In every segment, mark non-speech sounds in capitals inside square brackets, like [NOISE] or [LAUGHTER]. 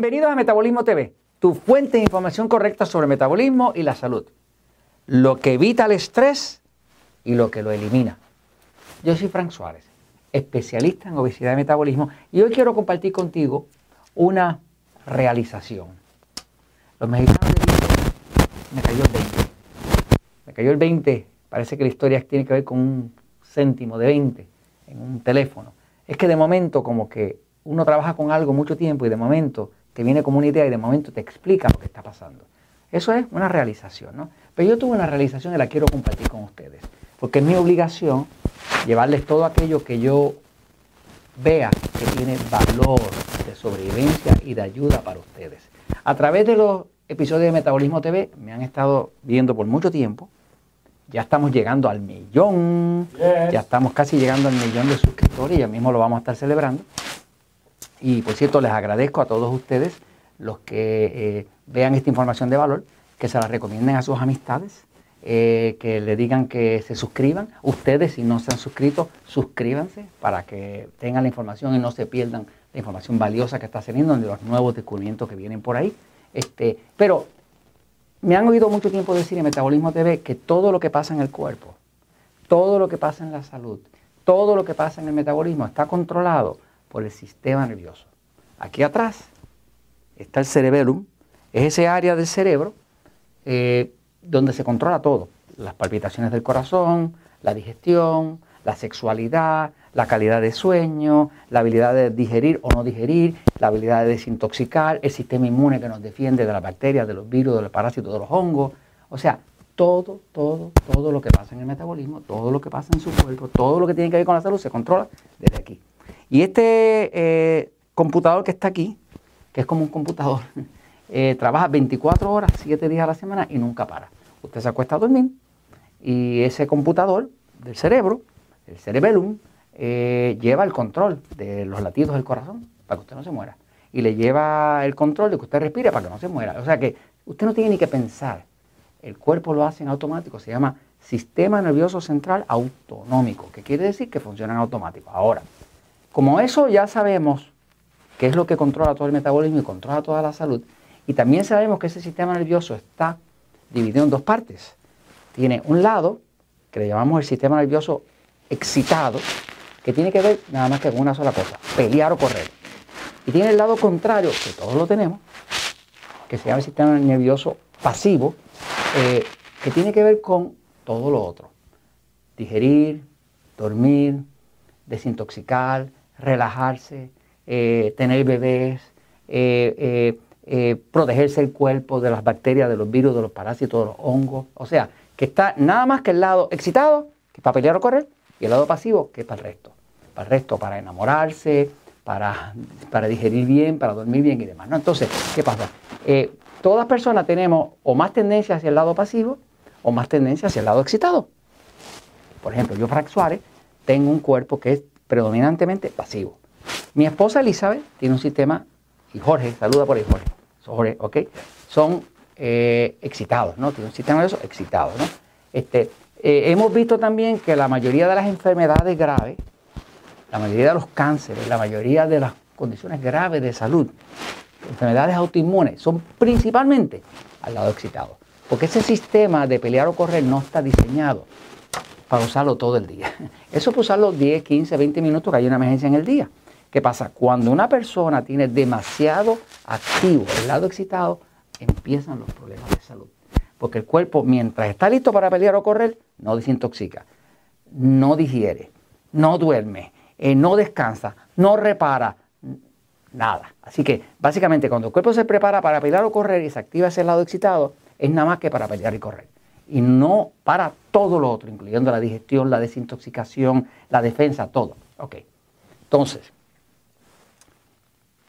Bienvenidos a Metabolismo TV, tu fuente de información correcta sobre el metabolismo y la salud. Lo que evita el estrés y lo que lo elimina. Yo soy Frank Suárez, especialista en obesidad y metabolismo, y hoy quiero compartir contigo una realización. Los mexicanos me cayó el 20. Me cayó el 20, parece que la historia tiene que ver con un céntimo de 20 en un teléfono. Es que de momento como que uno trabaja con algo mucho tiempo y de momento te viene como una idea y de momento te explica lo que está pasando. Eso es una realización, ¿no? Pero yo tuve una realización y la quiero compartir con ustedes, porque es mi obligación llevarles todo aquello que yo vea que tiene valor de sobrevivencia y de ayuda para ustedes. A través de los episodios de Metabolismo TV me han estado viendo por mucho tiempo. Ya estamos llegando al millón, ya estamos casi llegando al millón de suscriptores y ya mismo lo vamos a estar celebrando. Y por cierto, les agradezco a todos ustedes los que eh, vean esta información de valor, que se la recomienden a sus amistades, eh, que le digan que se suscriban. Ustedes, si no se han suscrito, suscríbanse para que tengan la información y no se pierdan la información valiosa que está saliendo de los nuevos descubrimientos que vienen por ahí. Este, pero me han oído mucho tiempo decir en Metabolismo TV que todo lo que pasa en el cuerpo, todo lo que pasa en la salud, todo lo que pasa en el metabolismo está controlado por el sistema nervioso. Aquí atrás está el cerebellum, es ese área del cerebro eh, donde se controla todo, las palpitaciones del corazón, la digestión, la sexualidad, la calidad de sueño, la habilidad de digerir o no digerir, la habilidad de desintoxicar, el sistema inmune que nos defiende de las bacterias, de los virus, de los parásitos, de los hongos. O sea, todo, todo, todo lo que pasa en el metabolismo, todo lo que pasa en su cuerpo, todo lo que tiene que ver con la salud se controla desde aquí. Y este eh, computador que está aquí, que es como un computador, [LAUGHS] eh, trabaja 24 horas, 7 días a la semana y nunca para. Usted se acuesta a dormir y ese computador del cerebro, el cerebellum, eh, lleva el control de los latidos del corazón para que usted no se muera. Y le lleva el control de que usted respire para que no se muera. O sea que usted no tiene ni que pensar. El cuerpo lo hace en automático. Se llama sistema nervioso central autonómico, que quiere decir que funciona en automático. Ahora, como eso ya sabemos que es lo que controla todo el metabolismo y controla toda la salud, y también sabemos que ese sistema nervioso está dividido en dos partes. Tiene un lado, que le llamamos el sistema nervioso excitado, que tiene que ver nada más que con una sola cosa, pelear o correr. Y tiene el lado contrario, que todos lo tenemos, que se llama el sistema nervioso pasivo, eh, que tiene que ver con todo lo otro. Digerir, dormir, desintoxicar, relajarse, eh, tener bebés, eh, eh, protegerse el cuerpo de las bacterias, de los virus, de los parásitos, de los hongos. O sea, que está nada más que el lado excitado, que es para pelear o correr, y el lado pasivo, que es para el resto. Para el resto, para enamorarse, para, para digerir bien, para dormir bien y demás. ¿no? Entonces, ¿qué pasa? todas personas tenemos o más tendencia hacia el lado pasivo o más tendencia hacia el lado excitado. Por ejemplo, yo, Frank Suárez, tengo un cuerpo que es predominantemente pasivo. Mi esposa Elizabeth tiene un sistema, y Jorge, saluda por ahí Jorge, Jorge ¿ok? Son eh, excitados, ¿no? Tiene un sistema nervioso excitado, ¿no? Este, eh, hemos visto también que la mayoría de las enfermedades graves, la mayoría de los cánceres, la mayoría de las condiciones graves de salud, enfermedades autoinmunes, son principalmente al lado excitado. Porque ese sistema de pelear o correr no está diseñado para usarlo todo el día. [LAUGHS] Eso es usarlo 10, 15, 20 minutos que hay una emergencia en el día. ¿Qué pasa? Cuando una persona tiene demasiado activo el lado excitado, empiezan los problemas de salud. Porque el cuerpo, mientras está listo para pelear o correr, no desintoxica, no digiere, no duerme, eh, no descansa, no repara, nada. Así que básicamente cuando el cuerpo se prepara para pelear o correr y se activa ese lado excitado, es nada más que para pelear y correr y no para todo lo otro, incluyendo la digestión, la desintoxicación, la defensa, todo. Ok. Entonces,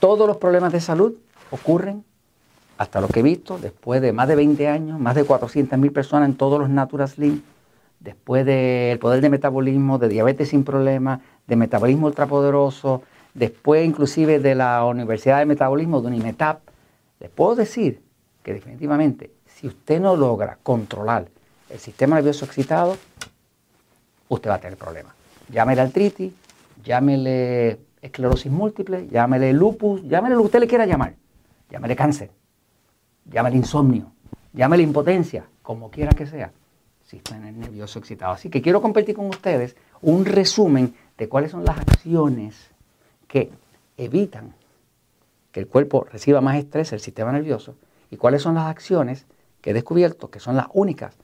todos los problemas de salud ocurren, hasta lo que he visto, después de más de 20 años, más de 400.000 personas en todos los Natural Slim, después del poder de metabolismo, de diabetes sin problemas, de metabolismo ultrapoderoso, después inclusive de la Universidad de Metabolismo, de UNIMETAP, les puedo decir que definitivamente si usted no logra controlar el sistema nervioso excitado, usted va a tener problemas. Llámele artritis, llámele esclerosis múltiple, llámele lupus, llámele lo que usted le quiera llamar. llámele cáncer, llámele insomnio, llámele impotencia, como quiera que sea, sistema nervioso excitado. Así que quiero compartir con ustedes un resumen de cuáles son las acciones que evitan que el cuerpo reciba más estrés, el sistema nervioso, y cuáles son las acciones que he descubierto que son las únicas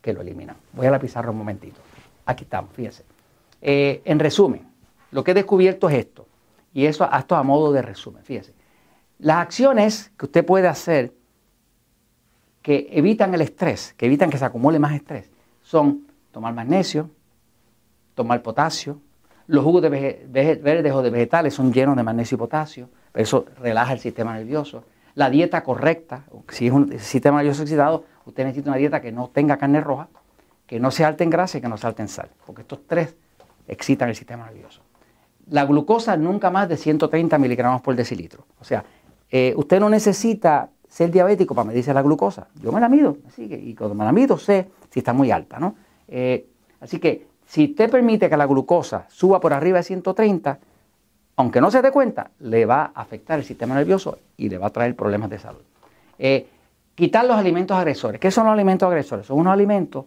que lo eliminan. Voy a la pizarra un momentito. Aquí estamos, fíjense. Eh, en resumen, lo que he descubierto es esto, y eso esto a modo de resumen, fíjense. Las acciones que usted puede hacer que evitan el estrés, que evitan que se acumule más estrés, son tomar magnesio, tomar potasio, los jugos de verdes o de vegetales son llenos de magnesio y potasio, eso relaja el sistema nervioso. La dieta correcta, si es un sistema nervioso excitado, usted necesita una dieta que no tenga carne roja, que no sea alta en grasa y que no sea alta en sal, porque estos tres excitan el sistema nervioso. La glucosa nunca más de 130 miligramos por decilitro. O sea, eh, usted no necesita ser diabético para medirse la glucosa. Yo me la mido, así que, y cuando me la mido sé si está muy alta, ¿no? Eh, así que si usted permite que la glucosa suba por arriba de 130, aunque no se dé cuenta, le va a afectar el sistema nervioso y le va a traer problemas de salud. Eh, quitar los alimentos agresores. ¿Qué son los alimentos agresores? Son unos alimentos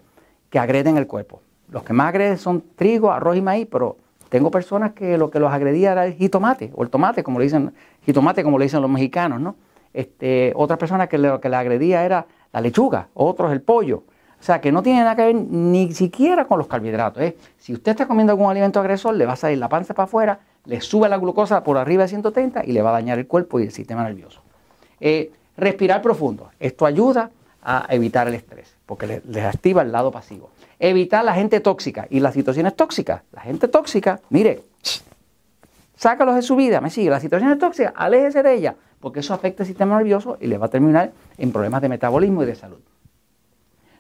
que agreden el cuerpo. Los que más agreden son trigo, arroz y maíz, pero tengo personas que lo que los agredía era el jitomate, o el tomate, como le dicen, jitomate como le dicen los mexicanos, ¿no? Este, otra persona que lo que le agredía era la lechuga, otros el pollo. O sea, que no tiene nada que ver ni siquiera con los carbohidratos. ¿eh? Si usted está comiendo algún alimento agresor, le va a salir la panza para afuera, le sube la glucosa por arriba de 130 y le va a dañar el cuerpo y el sistema nervioso. Eh, respirar profundo. Esto ayuda a evitar el estrés, porque les activa el lado pasivo. Evitar la gente tóxica y las situaciones tóxicas. La gente tóxica, mire, sácalos de su vida, me sigue. Las situaciones tóxicas, aléjese de ella, porque eso afecta el sistema nervioso y le va a terminar en problemas de metabolismo y de salud.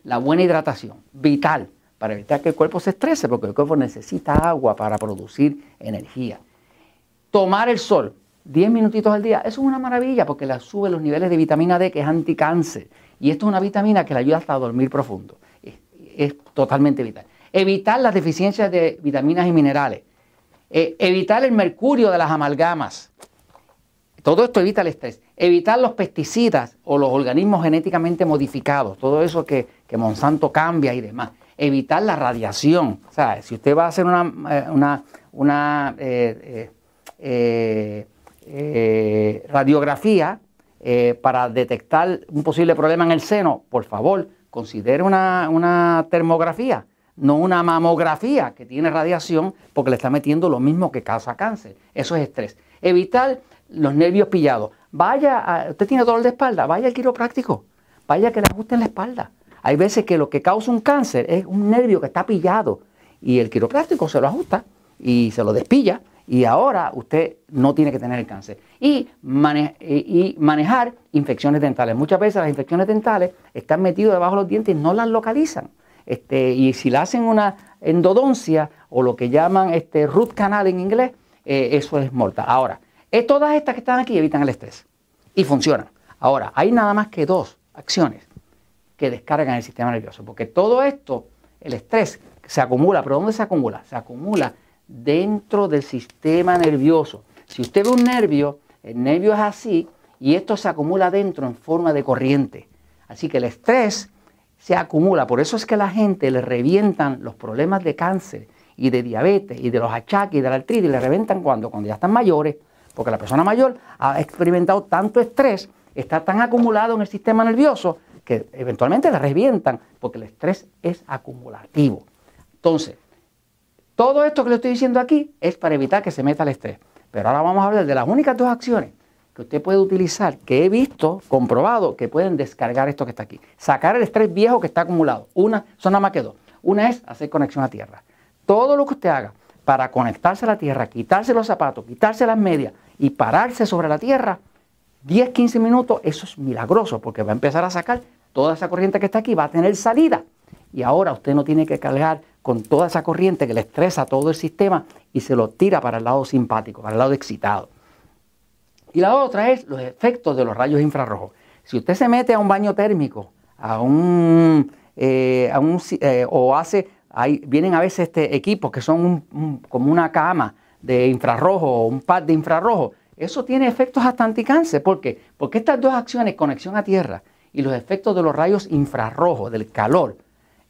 La buena hidratación, vital, para evitar que el cuerpo se estrese, porque el cuerpo necesita agua para producir energía. Tomar el sol, 10 minutitos al día, eso es una maravilla porque le sube los niveles de vitamina D, que es anticáncer. Y esto es una vitamina que le ayuda hasta a dormir profundo. Es, totalmente vital. Evitar las deficiencias de vitaminas y minerales. Eh, evitar el mercurio de las amalgamas. Todo esto evita el estrés. Evitar los pesticidas o los organismos genéticamente modificados, todo eso que, Monsanto cambia y demás. Evitar la radiación. O sea, si usted va a hacer una, eh, eh, eh, radiografía para detectar un posible problema en el seno, por favor, considere una, una termografía no una mamografía que tiene radiación porque le está metiendo lo mismo que causa cáncer. Eso es estrés. Evitar los nervios pillados. Vaya, usted tiene dolor de espalda, vaya al quiropráctico, vaya que le ajusten la espalda. Hay veces que lo que causa un cáncer es un nervio que está pillado y el quiropráctico se lo ajusta y se lo despilla y ahora usted no tiene que tener el cáncer. Y, y manejar infecciones dentales. Muchas veces las infecciones dentales están metidas debajo de los dientes y no las localizan. Este, y si le hacen una endodoncia o lo que llaman este, root canal en inglés, eh, eso es mortal. Ahora, todas estas que están aquí evitan el estrés y funcionan. Ahora, hay nada más que dos acciones que descargan el sistema nervioso, porque todo esto, el estrés, se acumula, pero ¿dónde se acumula? Se acumula dentro del sistema nervioso. Si usted ve un nervio, el nervio es así y esto se acumula dentro en forma de corriente. Así que el estrés se acumula, por eso es que a la gente le revientan los problemas de cáncer y de diabetes y de los achaques y de la artritis, le revientan cuando, cuando ya están mayores, porque la persona mayor ha experimentado tanto estrés, está tan acumulado en el sistema nervioso que eventualmente le revientan, porque el estrés es acumulativo. Entonces, todo esto que le estoy diciendo aquí es para evitar que se meta el estrés. Pero ahora vamos a hablar de las únicas dos acciones que usted puede utilizar, que he visto, comprobado, que pueden descargar esto que está aquí. Sacar el estrés viejo que está acumulado. Una, son nada más que dos. Una es hacer conexión a tierra. Todo lo que usted haga para conectarse a la tierra, quitarse los zapatos, quitarse las medias y pararse sobre la tierra, 10, 15 minutos, eso es milagroso porque va a empezar a sacar toda esa corriente que está aquí, va a tener salida. Y ahora usted no tiene que cargar con toda esa corriente que le estresa todo el sistema y se lo tira para el lado simpático, para el lado excitado. Y la otra es los efectos de los rayos infrarrojos. Si usted se mete a un baño térmico, a un, eh, a un eh, o hace vienen a veces este, equipos que son como una cama de infrarrojo o un pad de infrarrojo eso tiene efectos hasta anticáncer. ¿Por qué? Porque estas dos acciones, conexión a tierra y los efectos de los rayos infrarrojos, del calor,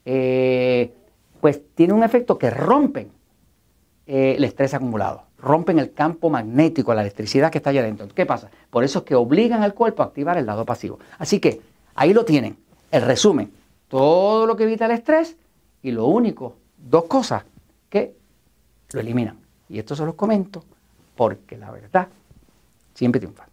eh, pues tienen un efecto que rompen eh, el estrés acumulado, rompen el campo magnético, la electricidad que está allá adentro. ¿Qué pasa? Por eso es que obligan al cuerpo a activar el lado pasivo. Así que ahí lo tienen, el resumen, todo lo que evita el estrés y lo único, dos cosas que lo eliminan. Y esto se los comento porque la verdad siempre triunfa.